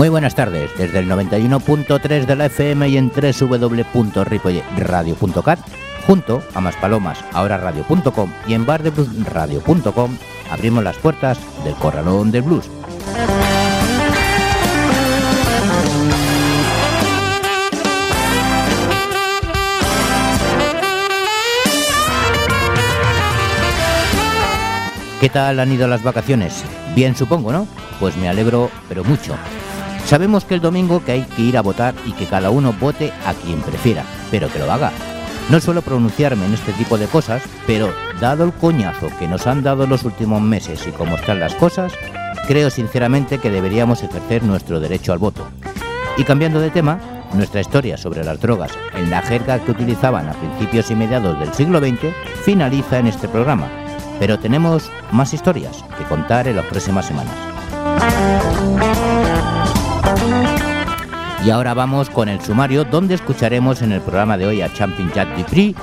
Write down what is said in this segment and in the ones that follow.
Muy buenas tardes, desde el 91.3 de la FM y en www.ripoyradio.cat, junto a Maspalomas, ahora radio.com y en bardebluesradio.com, abrimos las puertas del Corralón del Blues. ¿Qué tal han ido las vacaciones? Bien supongo, ¿no? Pues me alegro, pero mucho. Sabemos que el domingo que hay que ir a votar y que cada uno vote a quien prefiera, pero que lo haga. No suelo pronunciarme en este tipo de cosas, pero dado el coñazo que nos han dado los últimos meses y cómo están las cosas, creo sinceramente que deberíamos ejercer nuestro derecho al voto. Y cambiando de tema, nuestra historia sobre las drogas en la jerga que utilizaban a principios y mediados del siglo XX finaliza en este programa, pero tenemos más historias que contar en las próximas semanas. Y ahora vamos con el sumario donde escucharemos en el programa de hoy a Champion Jack Dupree,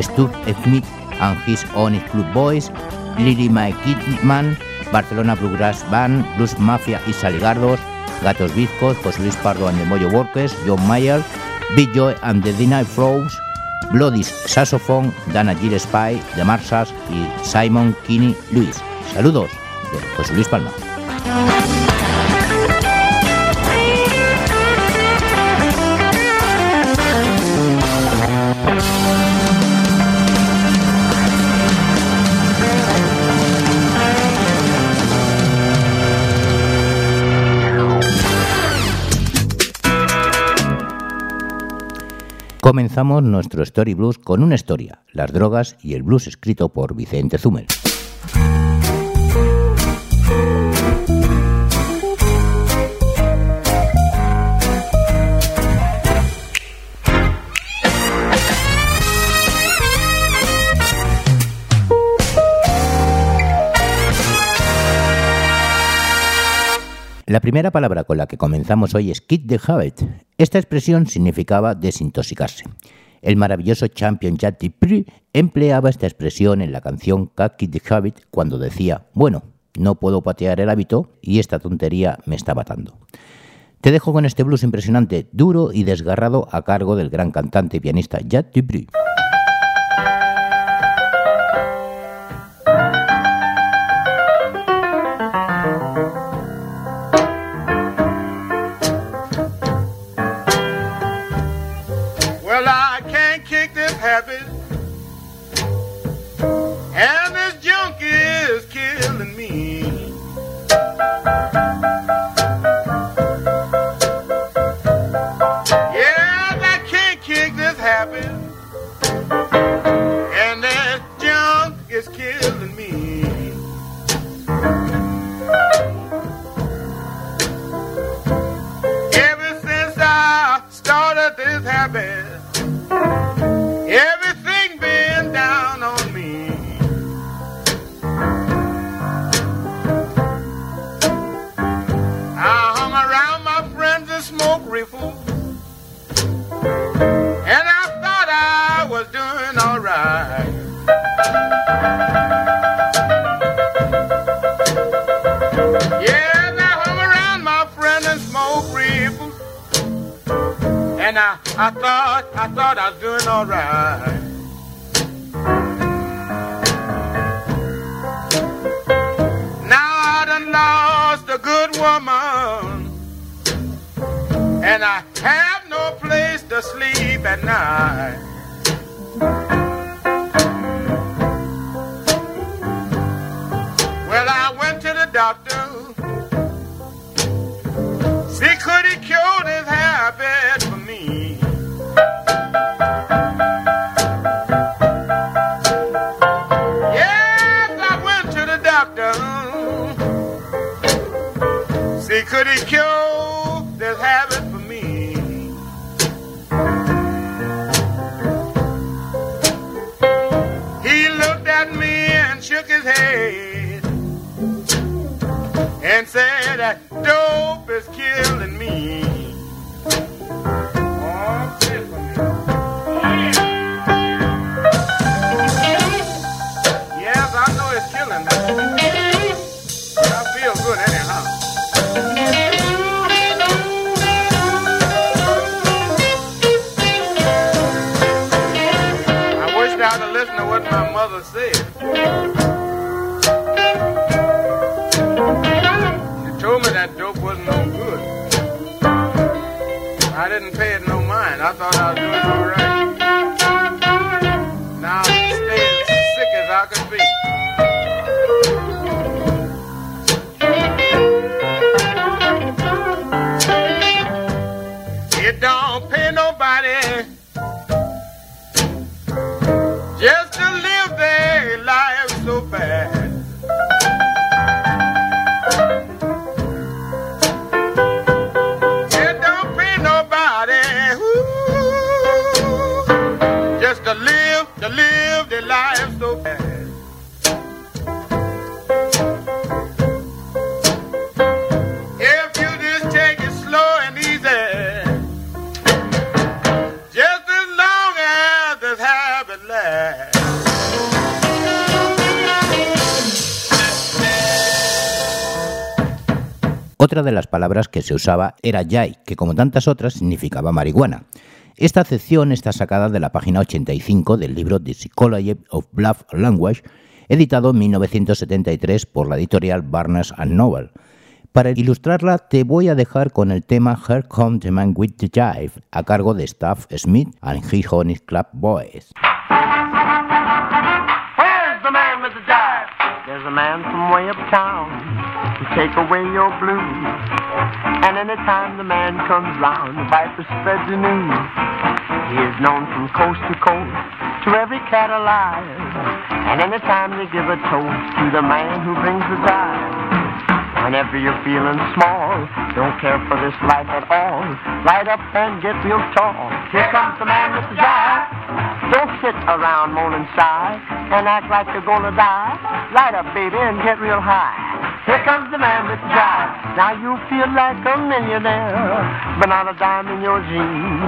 Stu Smith and His Own Club Boys, Lily Mike Kidman, Barcelona Bluegrass Band, Blues Mafia y Saligardos, Gatos Bizcos, José Luis Pardo and the Moyo Workers, John Mayer, Big Joy and the Deny Flows, Bloody Saxophone, Dana Gillespie, The Marsas y Simon Kinney Luis. Saludos de José Luis Palma. Comenzamos nuestro Story Blues con una historia, las drogas y el blues escrito por Vicente Zumel. La primera palabra con la que comenzamos hoy es kit the habit. Esta expresión significaba desintoxicarse. El maravilloso champion Jack Dupree empleaba esta expresión en la canción Cat Kid the Habit cuando decía, bueno, no puedo patear el hábito y esta tontería me está matando. Te dejo con este blues impresionante, duro y desgarrado a cargo del gran cantante y pianista Jack Dupree. Mother said. She told me that dope wasn't no good. I didn't pay it no mind. I thought I was doing palabras que se usaba era yai, que como tantas otras significaba marihuana. Esta acepción está sacada de la página 85 del libro The Psychology of Bluff Language, editado en 1973 por la editorial Barnes and Noble. Para ilustrarla te voy a dejar con el tema Here Comes the Man with the Jive, a cargo de Staff Smith and His Honey Club Boys. Where's the man? There's a man from way uptown to take away your blues. And anytime the man comes round, the viper spreads the news. He is known from coast to coast to every cat alive. And anytime they give a toast to the man who brings the jive. Whenever you're feeling small, don't care for this life at all. Light up and get real tall. Here comes the man with the jive. Don't sit around moaning sigh and act like you're gonna die. Light up, baby, and get real high. Here comes the man with the jive. Now you feel like a millionaire, but not a dime in your jeans.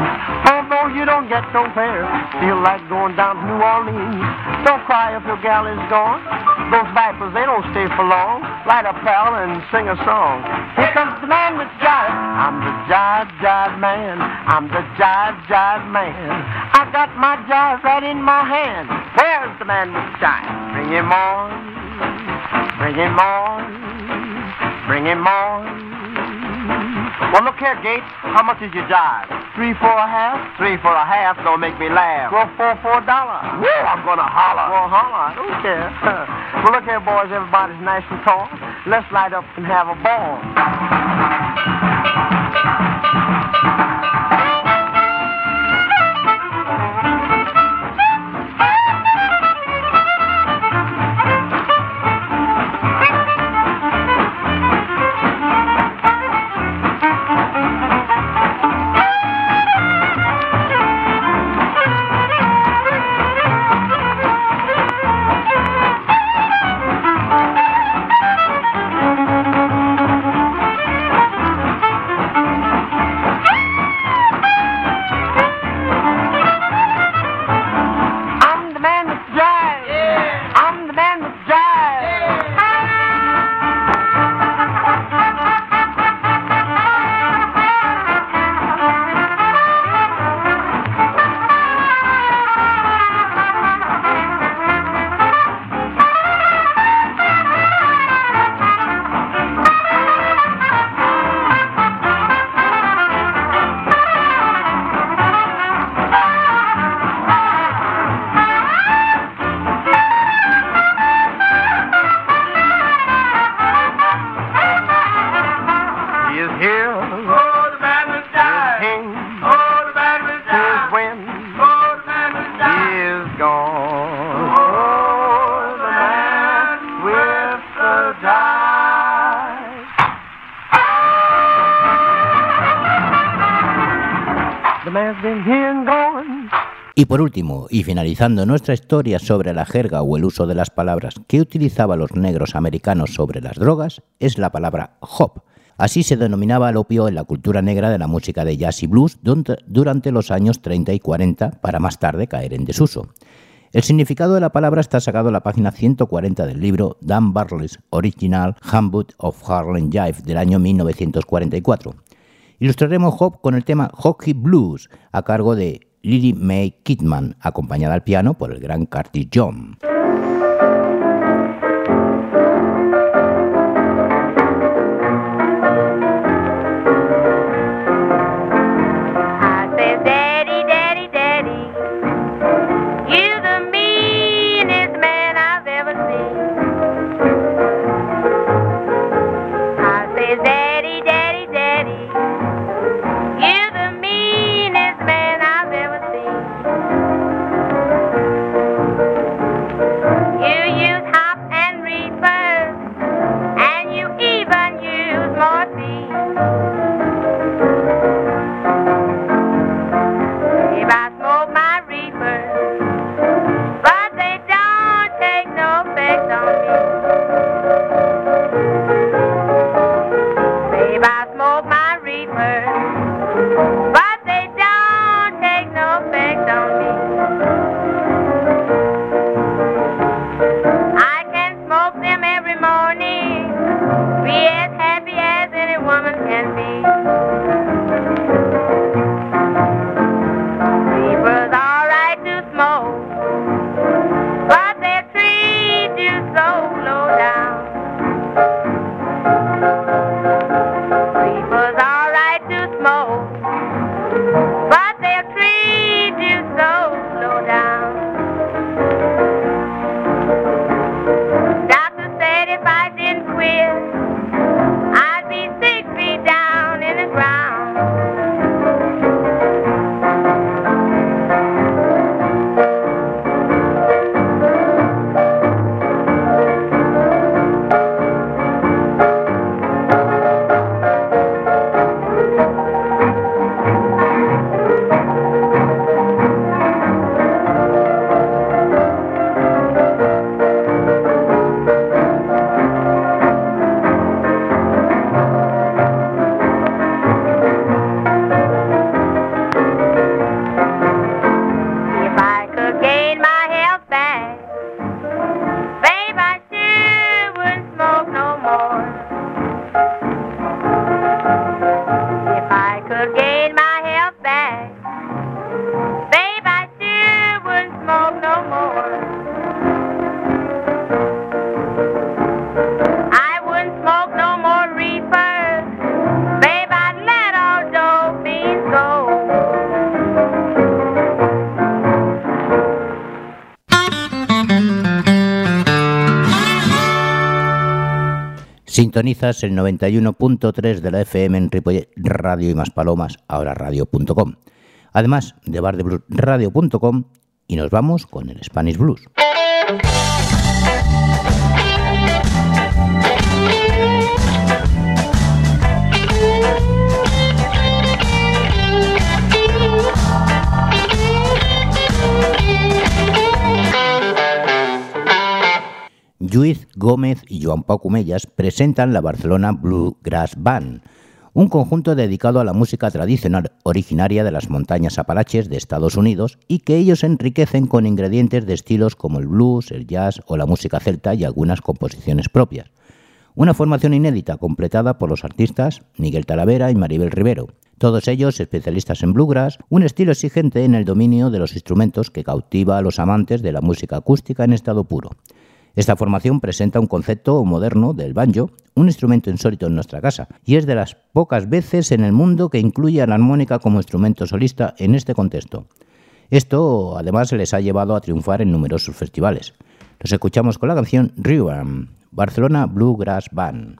Although you don't get no fare, feel like going down to New Orleans. Don't cry if your gal is gone. Those vipers, they don't stay for long. Light up, pal, and sing a song. Here comes the man with the jive. I'm the jive, jive man. I'm the jive, jive man. I got my jive right in my hand. Where's the man with the jive? Bring him on. Bring him on. Bring him on. Well, look here, Gates. How much is your jive? Three for a half? Three for a half don't make me laugh. Well, four for a dollar. Woo, I'm gonna holler. Well, holler. I don't care. well, look here, boys. Everybody's nice and tall. Let's light up and have a ball. Y por último, y finalizando nuestra historia sobre la jerga o el uso de las palabras que utilizaban los negros americanos sobre las drogas, es la palabra hop. Así se denominaba el opio en la cultura negra de la música de jazz y blues durante los años 30 y 40 para más tarde caer en desuso. El significado de la palabra está sacado en la página 140 del libro Dan Barley's Original Handbook of Harlem Jive del año 1944. Ilustraremos Hop con el tema Hockey Blues a cargo de Lily Mae Kidman, acompañada al piano por el gran Curtis John. Sintonizas el 91.3 de la FM en Ripollet Radio y más palomas, ahora radio.com. Además de bardebluesradio.com y nos vamos con el Spanish Blues. Lluís Gómez y Joan Pau Cumellas presentan la Barcelona Bluegrass Band, un conjunto dedicado a la música tradicional originaria de las montañas Apalaches de Estados Unidos y que ellos enriquecen con ingredientes de estilos como el blues, el jazz o la música celta y algunas composiciones propias. Una formación inédita completada por los artistas Miguel Talavera y Maribel Rivero, todos ellos especialistas en bluegrass, un estilo exigente en el dominio de los instrumentos que cautiva a los amantes de la música acústica en estado puro. Esta formación presenta un concepto moderno del banjo, un instrumento insólito en nuestra casa, y es de las pocas veces en el mundo que incluye a la armónica como instrumento solista en este contexto. Esto además les ha llevado a triunfar en numerosos festivales. Los escuchamos con la canción River, Barcelona Bluegrass Band.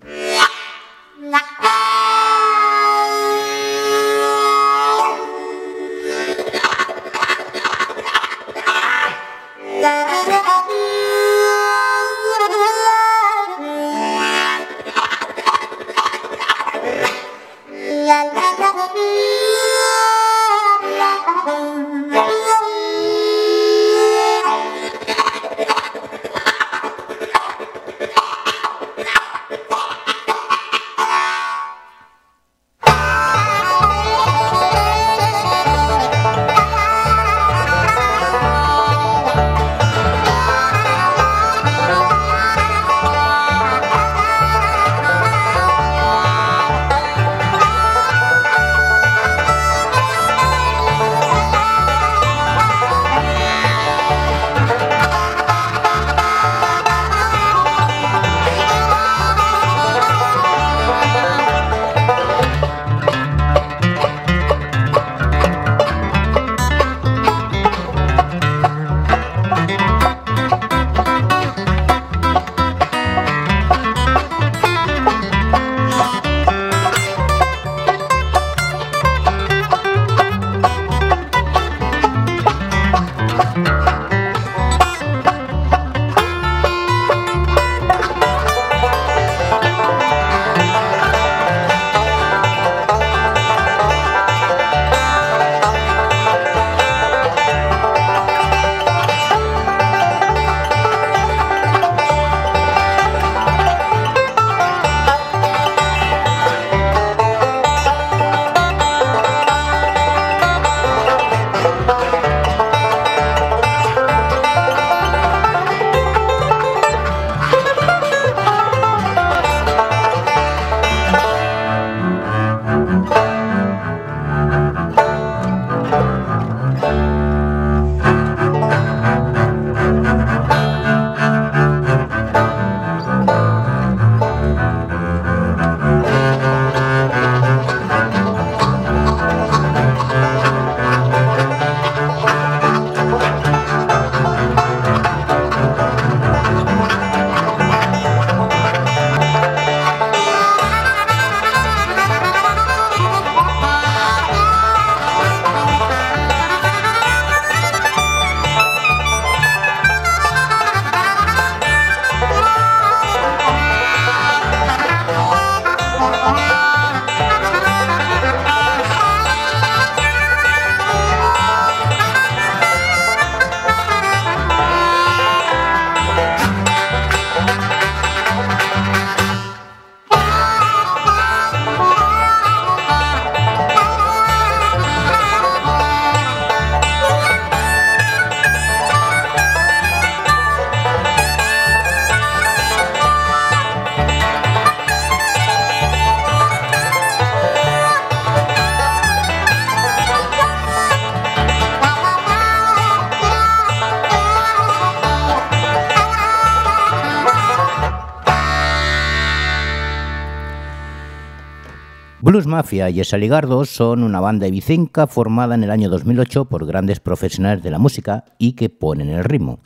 Blues Mafia y Esaligardo son una banda ibicenca formada en el año 2008 por grandes profesionales de la música y que ponen el ritmo.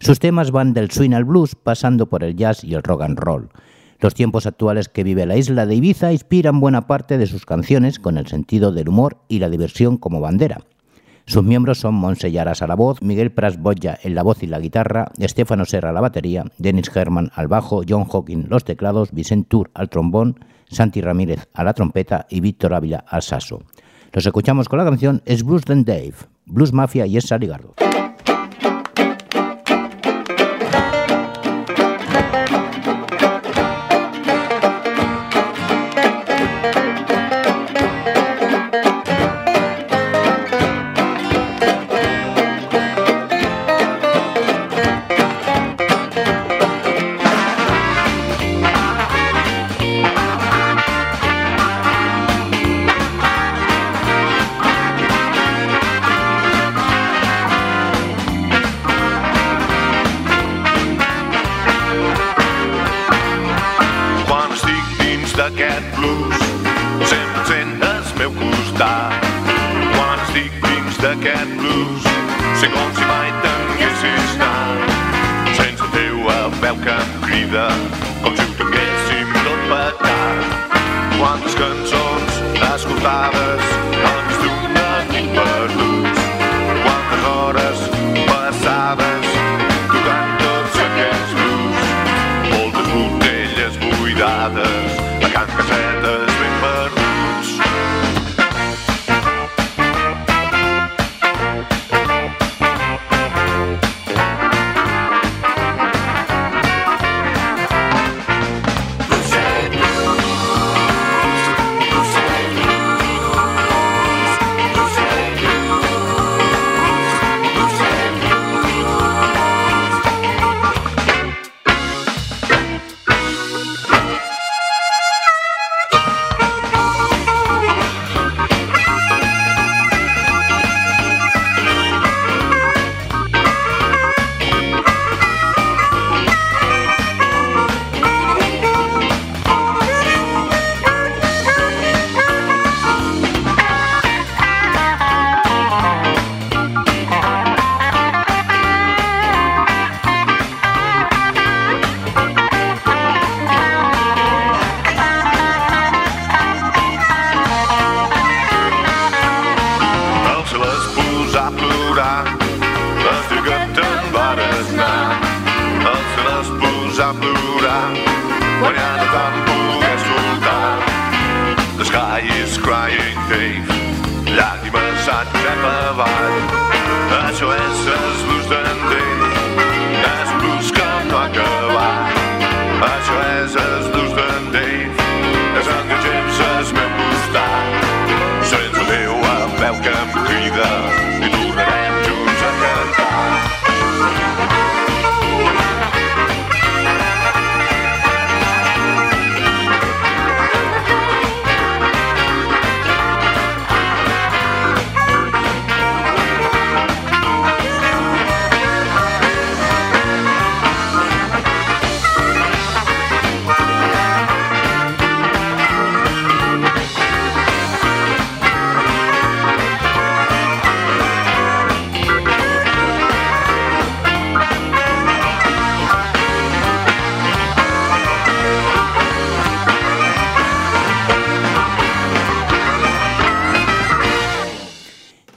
Sus temas van del swing al blues, pasando por el jazz y el rock and roll. Los tiempos actuales que vive la isla de Ibiza inspiran buena parte de sus canciones con el sentido del humor y la diversión como bandera. Sus miembros son Monse Yaras a la voz, Miguel Pras Boya en la voz y la guitarra, Estefano Serra a la batería, Dennis Herman al bajo, John Hawking los teclados, Vicent Tour al trombón, Santi Ramírez a la trompeta y Víctor Ávila al saso. Los escuchamos con la canción Es Blues Than Dave, Blues Mafia y es d'aquest blues. Sé com si mai t'haguessis anat. Sense teu el veu que em crida, com si ho tinguéssim tot petat Quantes cançons escoltaves, doncs d'un a can casetes cap avall. Això és els durs d'entendre, és brusc no acabar. Això és els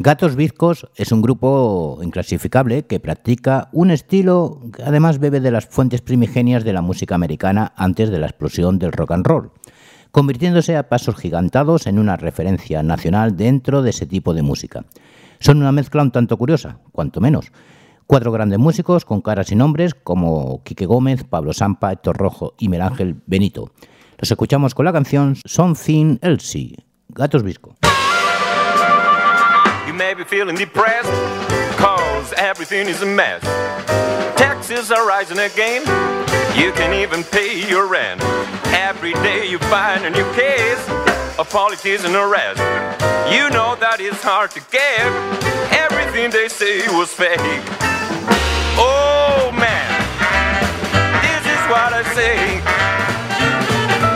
Gatos Bizcos es un grupo inclasificable que practica un estilo que además bebe de las fuentes primigenias de la música americana antes de la explosión del rock and roll, convirtiéndose a pasos gigantados en una referencia nacional dentro de ese tipo de música. Son una mezcla un tanto curiosa, cuanto menos. Cuatro grandes músicos con caras y nombres como Quique Gómez, Pablo Sampa, Héctor Rojo y Melángel Benito. Los escuchamos con la canción Something Elsie, Gatos Visco. May be feeling depressed, cause everything is a mess. Taxes are rising again, you can even pay your rent. Every day you find a new case of politics and arrest. You know that it's hard to get, everything they say was fake. Oh man, this is what I say.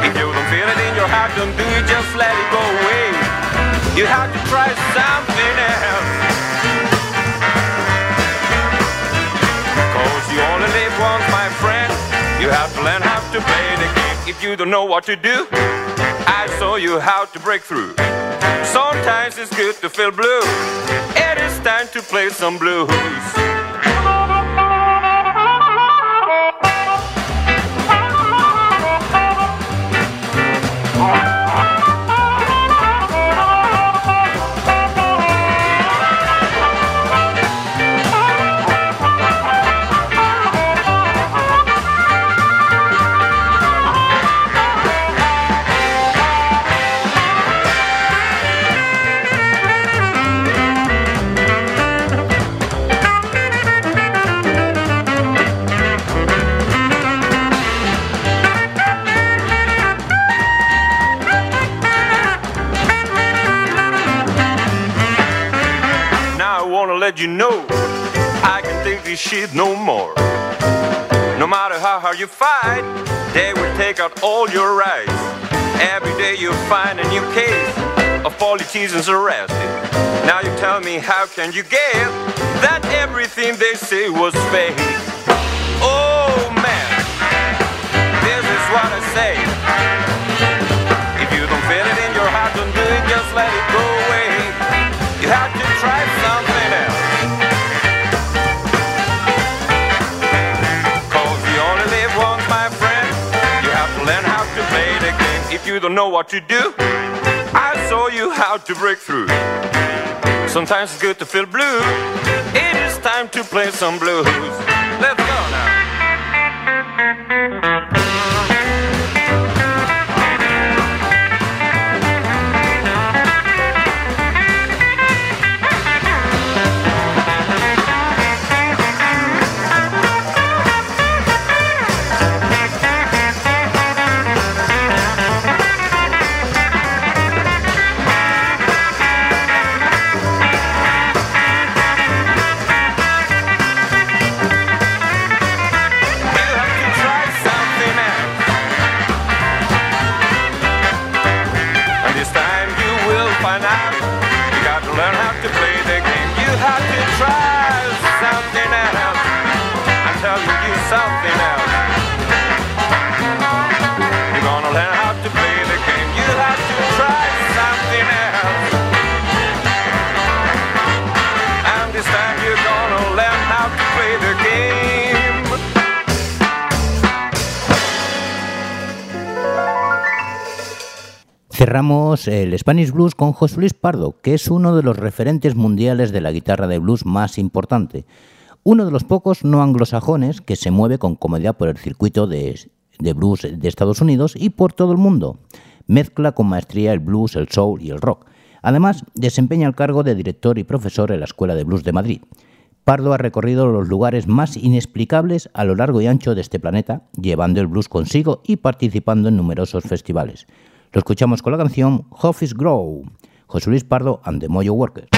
If you don't feel it in your heart, don't do it, just let it go. Away. You have to try something to play the game. If you don't know what to do, I show you how to break through. Sometimes it's good to feel blue. It is time to play some blues. let you know I can take this shit no more. No matter how hard you fight, they will take out all your rights. Every day you find a new case of politicians arrested. Now you tell me how can you get that everything they say was fake? Oh man, this is what I say. If you don't feel it in your heart, don't do it, just let it go away. You have you don't know what to do, I'll show you how to break through. Sometimes it's good to feel blue. It is time to play some blues. Let's go now. Cerramos el Spanish Blues con José Luis Pardo, que es uno de los referentes mundiales de la guitarra de blues más importante. Uno de los pocos no anglosajones que se mueve con comodidad por el circuito de, de blues de Estados Unidos y por todo el mundo. Mezcla con maestría el blues, el soul y el rock. Además, desempeña el cargo de director y profesor en la Escuela de Blues de Madrid. Pardo ha recorrido los lugares más inexplicables a lo largo y ancho de este planeta, llevando el blues consigo y participando en numerosos festivales. Lo escuchamos con la canción Office Grow, José Luis Pardo and the Moyo Workers.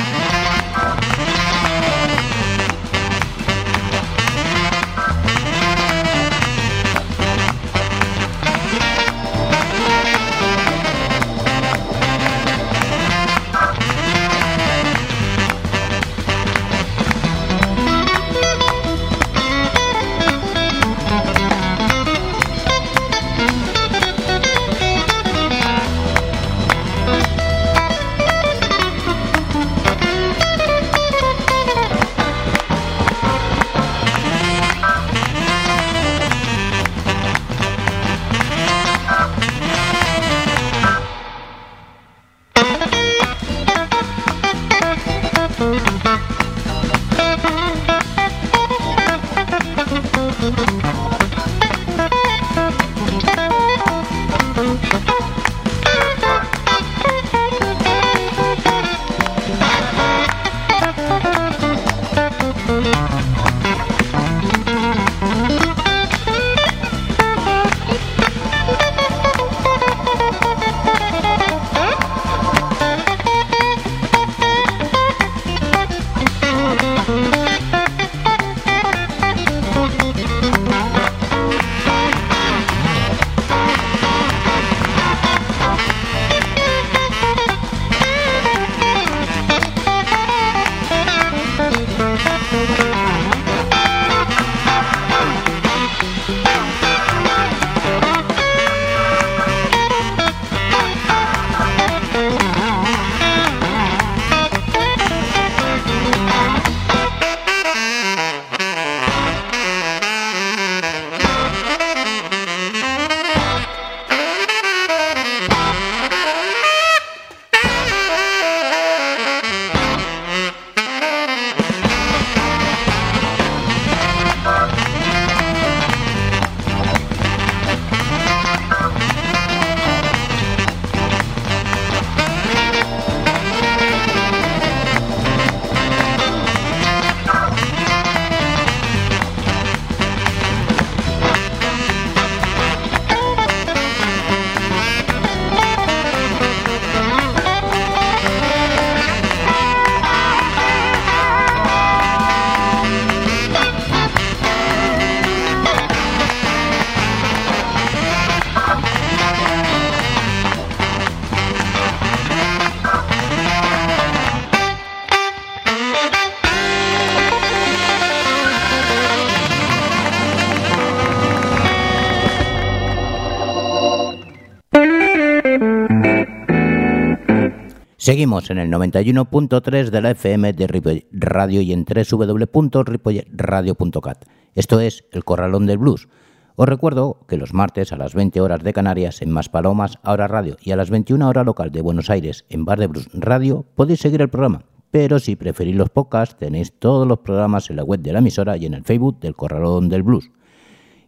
Seguimos en el 91.3 de la FM de Ripollet Radio y en www.ripolletradio.cat. Esto es El Corralón del Blues. Os recuerdo que los martes a las 20 horas de Canarias en Más Palomas, Ahora Radio y a las 21 horas local de Buenos Aires en Bar de Blues Radio podéis seguir el programa. Pero si preferís los podcasts, tenéis todos los programas en la web de la emisora y en el Facebook del Corralón del Blues.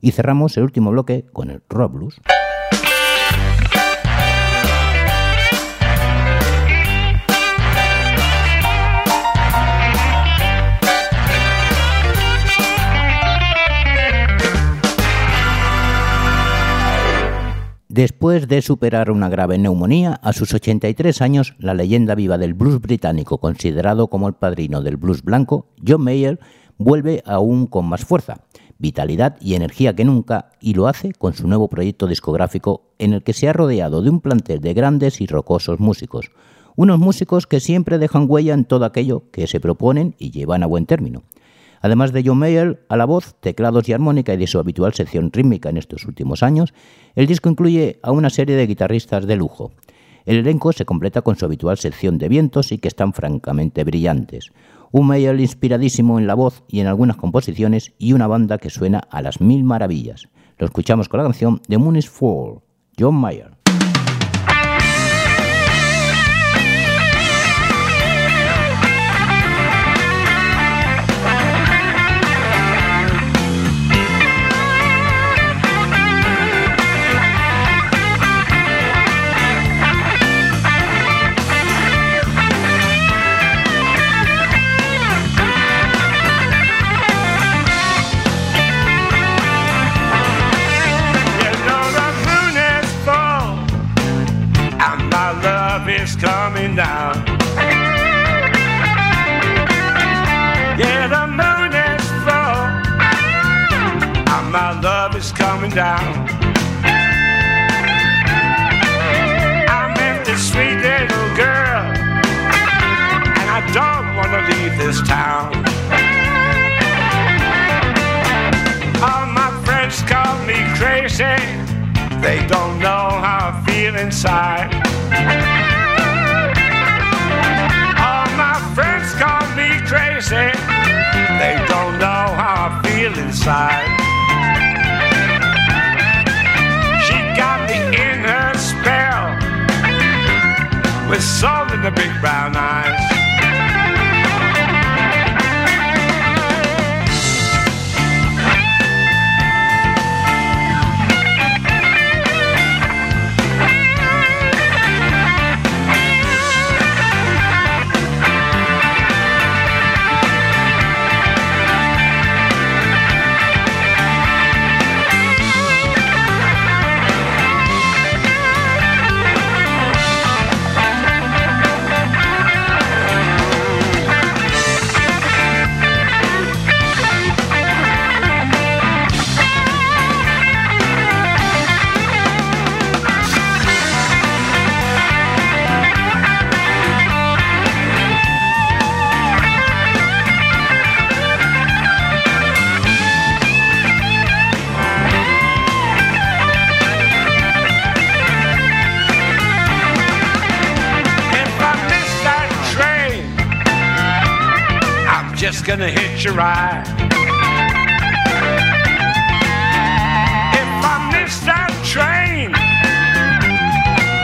Y cerramos el último bloque con el Rock Blues. Después de superar una grave neumonía, a sus 83 años, la leyenda viva del blues británico, considerado como el padrino del blues blanco, John Mayer, vuelve aún con más fuerza, vitalidad y energía que nunca, y lo hace con su nuevo proyecto discográfico en el que se ha rodeado de un plantel de grandes y rocosos músicos, unos músicos que siempre dejan huella en todo aquello que se proponen y llevan a buen término. Además de John Mayer a la voz, teclados y armónica y de su habitual sección rítmica en estos últimos años, el disco incluye a una serie de guitarristas de lujo. El elenco se completa con su habitual sección de vientos y que están francamente brillantes. Un Mayer inspiradísimo en la voz y en algunas composiciones y una banda que suena a las mil maravillas. Lo escuchamos con la canción The Moon is Fall, John Mayer. My love is coming down. I met this sweet little girl, and I don't want to leave this town. All my friends call me crazy, they don't know how I feel inside. All my friends call me crazy. They don't know how I feel inside. With salt in the big brown eyes. Gonna hitch a ride. If I miss that train,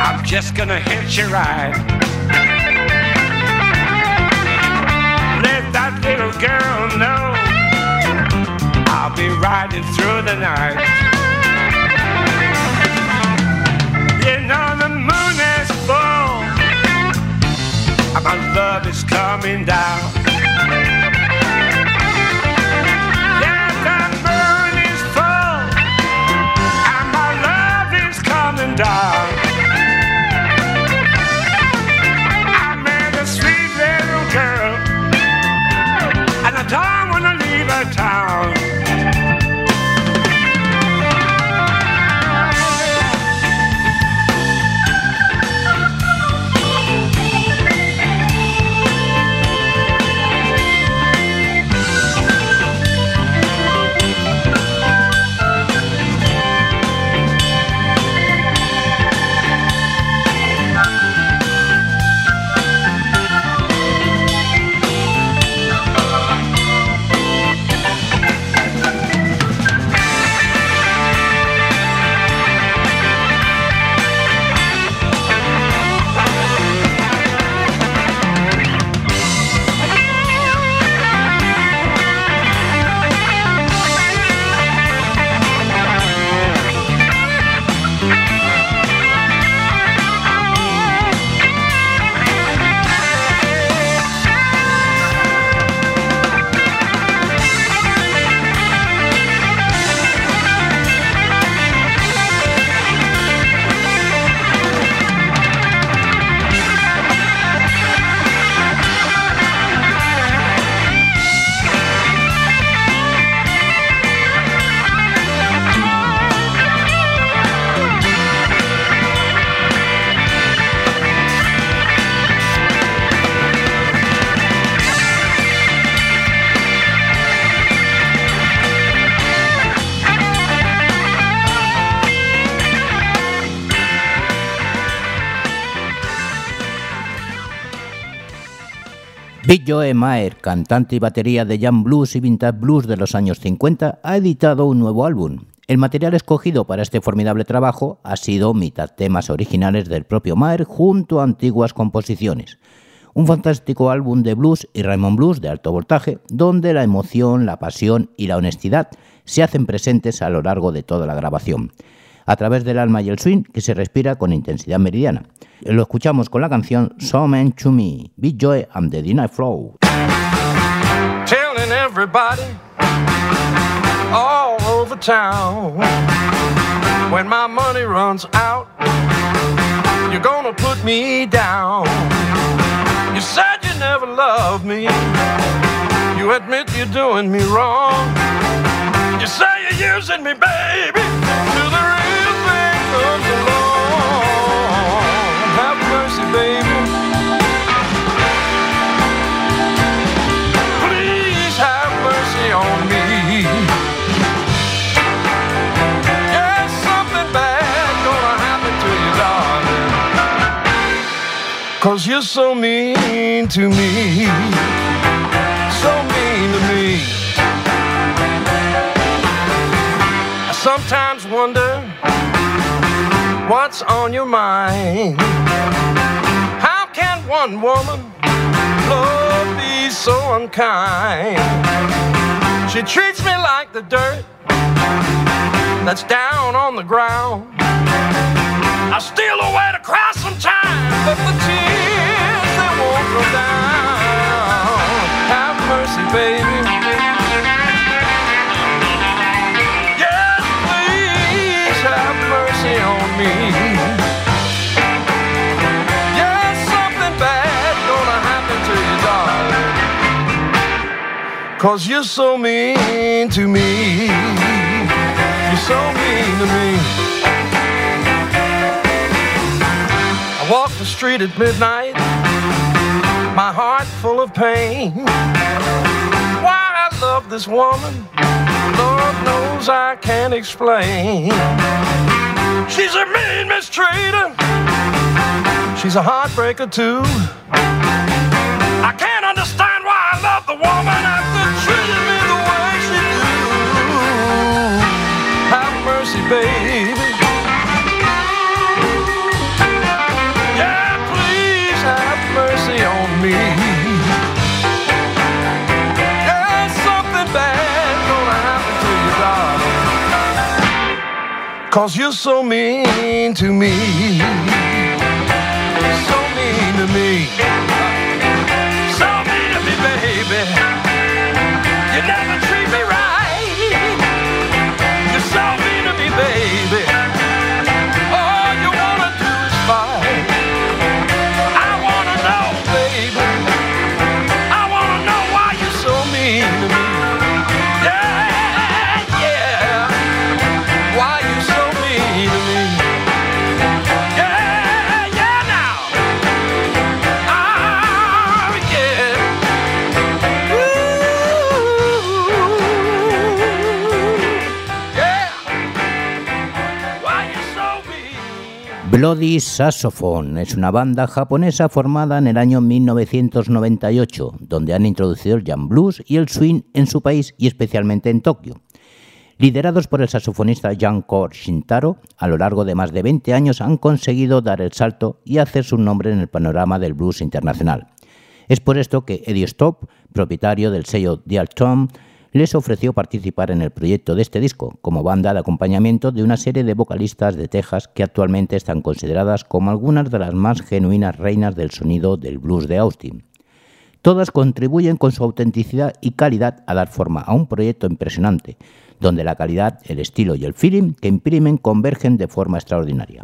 I'm just gonna hitch a ride. Let that little girl know I'll be riding through the night. You know and. I met a sweet little girl, and I don't wanna leave her town. Joe Maher, cantante y batería de jam blues y vintage blues de los años 50, ha editado un nuevo álbum. El material escogido para este formidable trabajo ha sido mitad temas originales del propio Maher junto a antiguas composiciones. Un fantástico álbum de blues y Raymond Blues de alto voltaje, donde la emoción, la pasión y la honestidad se hacen presentes a lo largo de toda la grabación, a través del alma y el swing que se respira con intensidad meridiana. Lo escuchamos con la canción So Man to Me, Big Joy and the Deny Flow. Telling everybody all over town when my money runs out, you're gonna put me down. You said you never loved me, you admit you're doing me wrong. You say you're using me, baby, baby. Please have mercy on me. Something bad gonna happen to you, darling. Cause you're so mean to me. So mean to me. I sometimes wonder what's on your mind. One woman love be so unkind? She treats me like the dirt that's down on the ground. I steal away to cry sometimes, but the tears they won't go down. Have mercy, baby. Cause you're so mean to me. You're so mean to me. I walk the street at midnight, my heart full of pain. Why I love this woman, Lord knows I can't explain. She's a mean mistreater, she's a heartbreaker too. I can't understand why I love the woman after Cause you're so mean to me. So mean to me. Bloody Saxophone es una banda japonesa formada en el año 1998, donde han introducido el jam blues y el swing en su país y especialmente en Tokio. Liderados por el saxofonista Jan-Ko Shintaro, a lo largo de más de 20 años han conseguido dar el salto y hacer su nombre en el panorama del blues internacional. Es por esto que Eddie Stop, propietario del sello Dial les ofreció participar en el proyecto de este disco como banda de acompañamiento de una serie de vocalistas de Texas que actualmente están consideradas como algunas de las más genuinas reinas del sonido del blues de Austin. Todas contribuyen con su autenticidad y calidad a dar forma a un proyecto impresionante, donde la calidad, el estilo y el feeling que imprimen convergen de forma extraordinaria.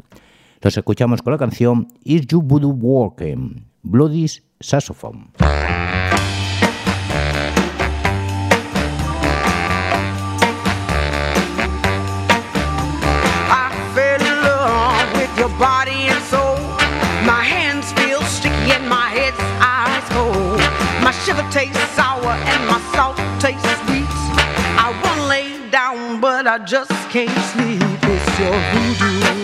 Los escuchamos con la canción Is You Voodoo Working, Bloody's Saxophone. I just can't sleep. It's your voodoo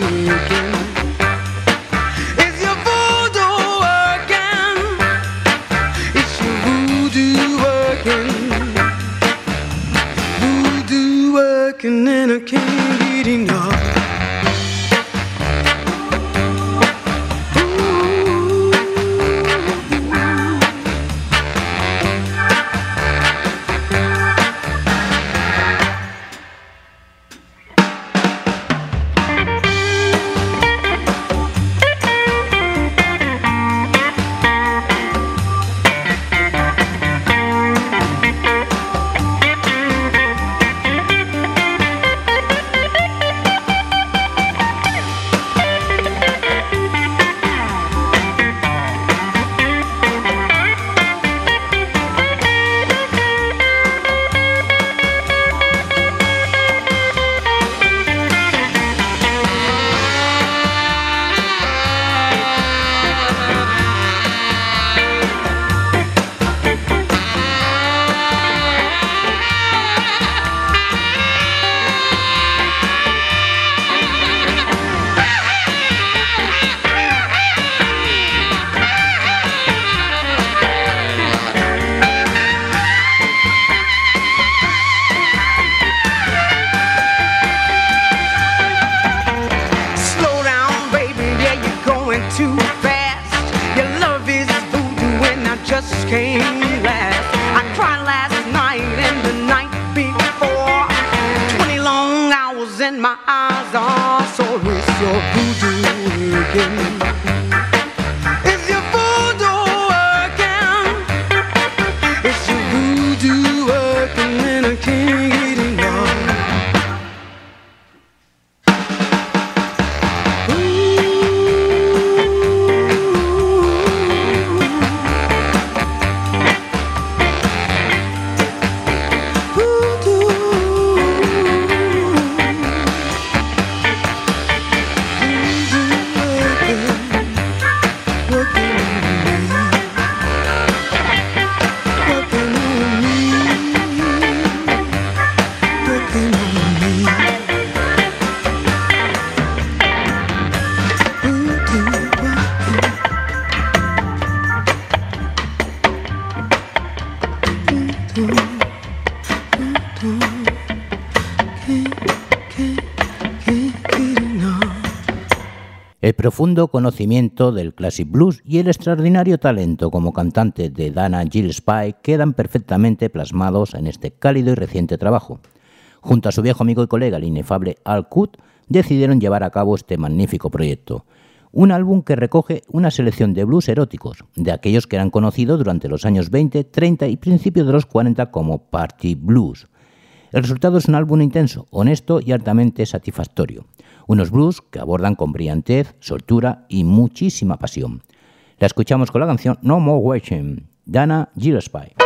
came profundo conocimiento del classic blues y el extraordinario talento como cantante de Dana Gillespie quedan perfectamente plasmados en este cálido y reciente trabajo. Junto a su viejo amigo y colega, el inefable Al Coot, decidieron llevar a cabo este magnífico proyecto. Un álbum que recoge una selección de blues eróticos, de aquellos que eran conocidos durante los años 20, 30 y principios de los 40 como Party Blues. El resultado es un álbum intenso, honesto y altamente satisfactorio. Unos blues que abordan con brillantez, soltura y muchísima pasión. La escuchamos con la canción No More Waiting, Dana Gillespie.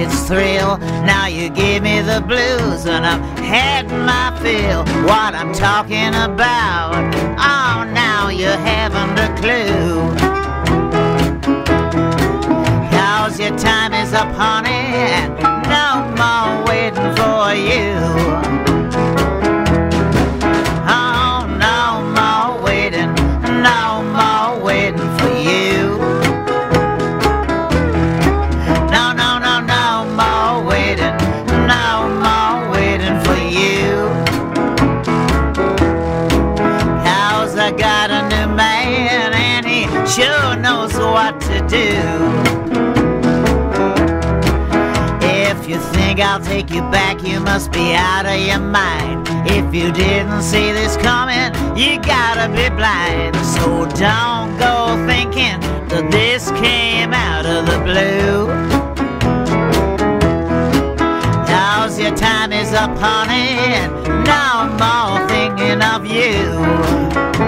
Its thrill. Now you give me the blues and I've had my fill. What I'm talking about, oh, now you haven't a clue. Cause your time is up, honey, no more waiting for you. I'll take you back, you must be out of your mind. If you didn't see this coming, you gotta be blind. So don't go thinking that this came out of the blue. Cause your time is up, honey, and no more thinking of you.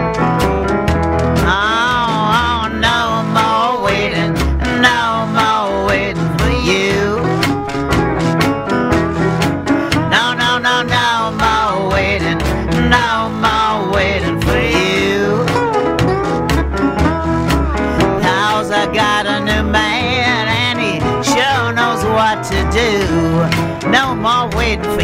More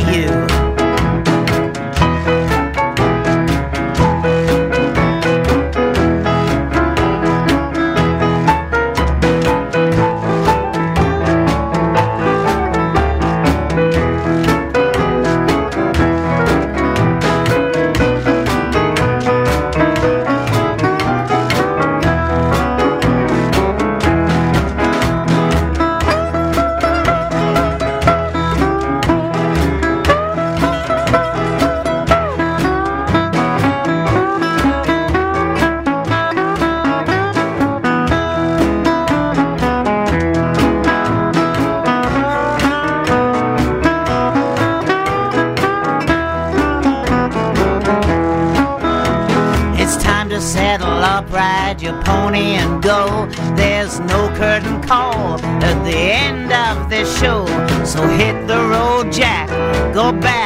the end of the show. So hit the road, Jack. Go back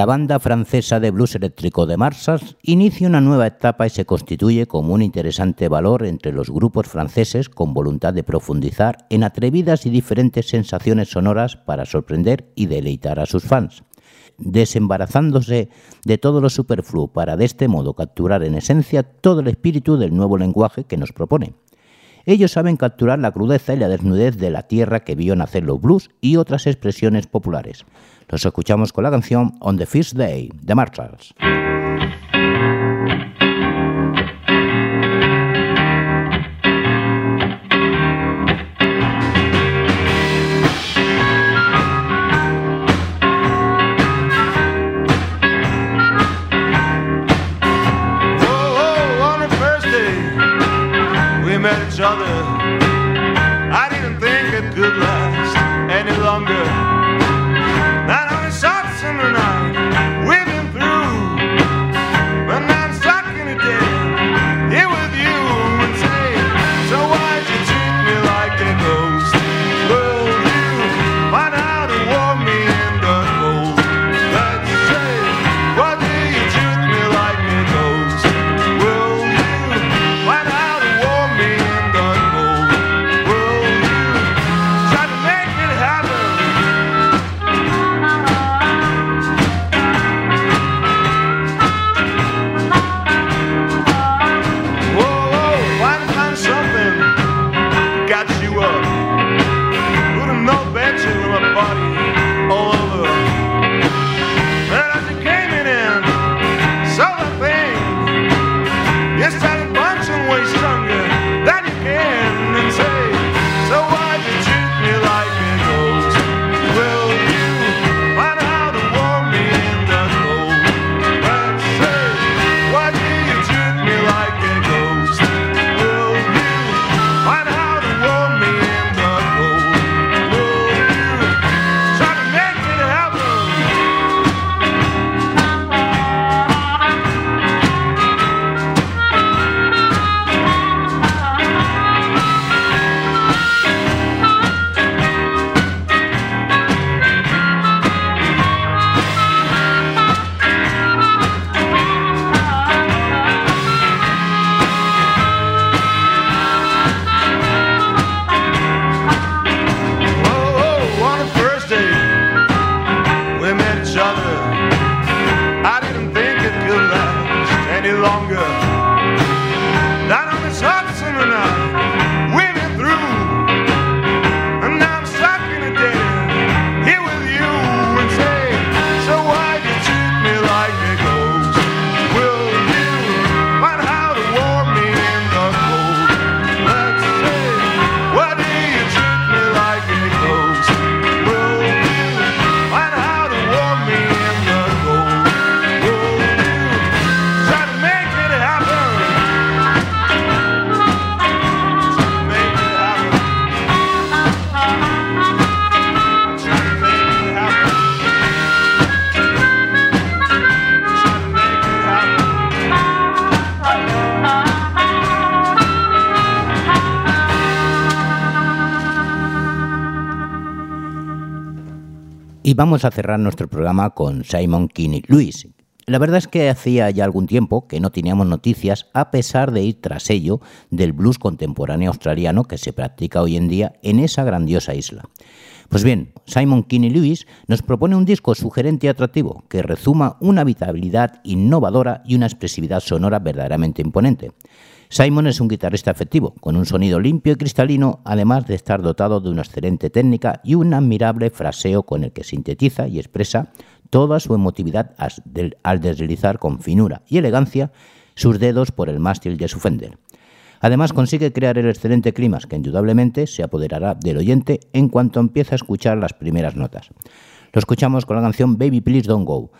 La banda francesa de blues eléctrico de Marshalls inicia una nueva etapa y se constituye como un interesante valor entre los grupos franceses con voluntad de profundizar en atrevidas y diferentes sensaciones sonoras para sorprender y deleitar a sus fans, desembarazándose de todo lo superfluo para de este modo capturar en esencia todo el espíritu del nuevo lenguaje que nos propone. Ellos saben capturar la crudeza y la desnudez de la tierra que vio nacer los blues y otras expresiones populares. Los escuchamos con la canción On the First Day de Marshalls. Oh, oh, each other, vamos a cerrar nuestro programa con Simon Kinney Lewis. La verdad es que hacía ya algún tiempo que no teníamos noticias, a pesar de ir tras ello del blues contemporáneo australiano que se practica hoy en día en esa grandiosa isla. Pues bien, Simon Kinney Lewis nos propone un disco sugerente y atractivo que rezuma una vitalidad innovadora y una expresividad sonora verdaderamente imponente. Simon es un guitarrista efectivo, con un sonido limpio y cristalino, además de estar dotado de una excelente técnica y un admirable fraseo con el que sintetiza y expresa toda su emotividad al deslizar con finura y elegancia sus dedos por el mástil de su Fender. Además consigue crear el excelente clima que indudablemente se apoderará del oyente en cuanto empieza a escuchar las primeras notas. Lo escuchamos con la canción Baby Please Don't Go.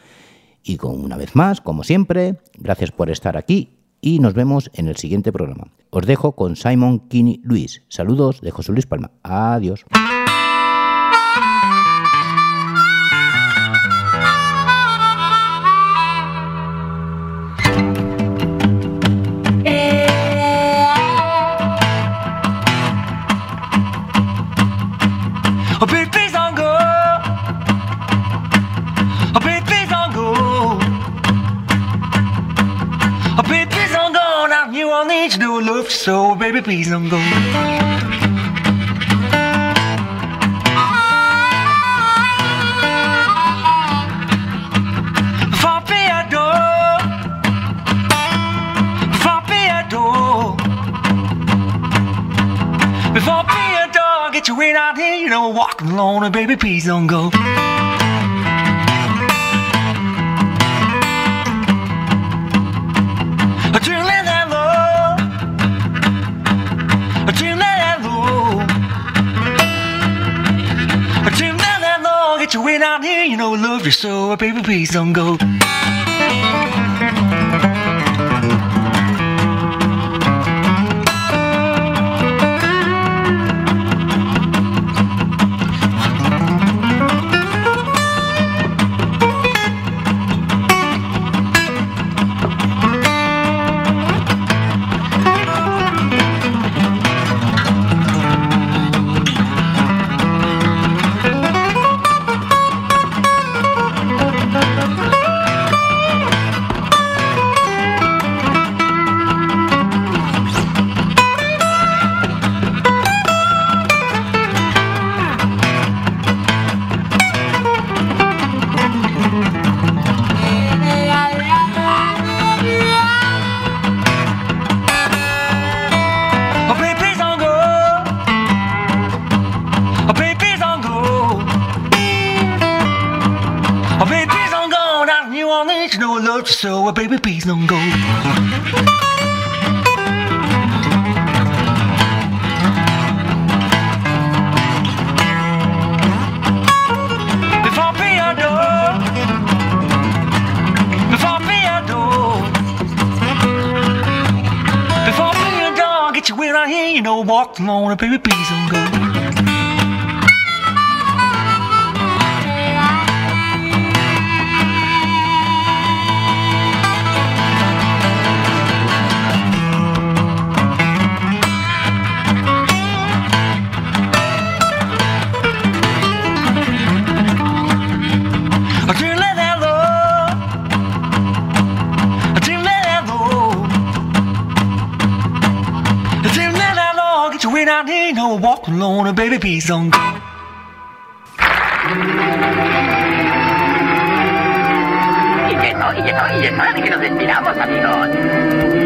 Y con una vez más, como siempre, gracias por estar aquí y nos vemos en el siguiente programa. Os dejo con Simon Kinney Luis. Saludos de José Luis Palma. Adiós. Baby, please don't go. Before me a dog, get your weight out here, you know, walking alone, and baby, please don't go. So. Oh, baby, please don't go. Before me a door. Before me a door. Before me a dog, get your weight out here, you know, walk alone, baby, please don't go. Baby, go. Y que no, y no, y es hora de que nos despidamos, amigos.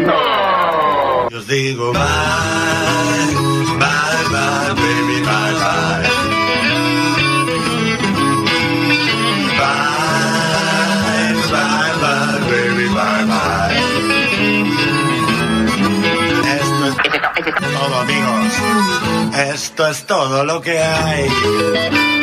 ¡No! Yo os digo bye, bye, bye, baby, bye, bye. Bye, bye, bye, baby, bye, bye. Esto es Es esto, es esto. todo, amigos. Esto es todo lo que hay.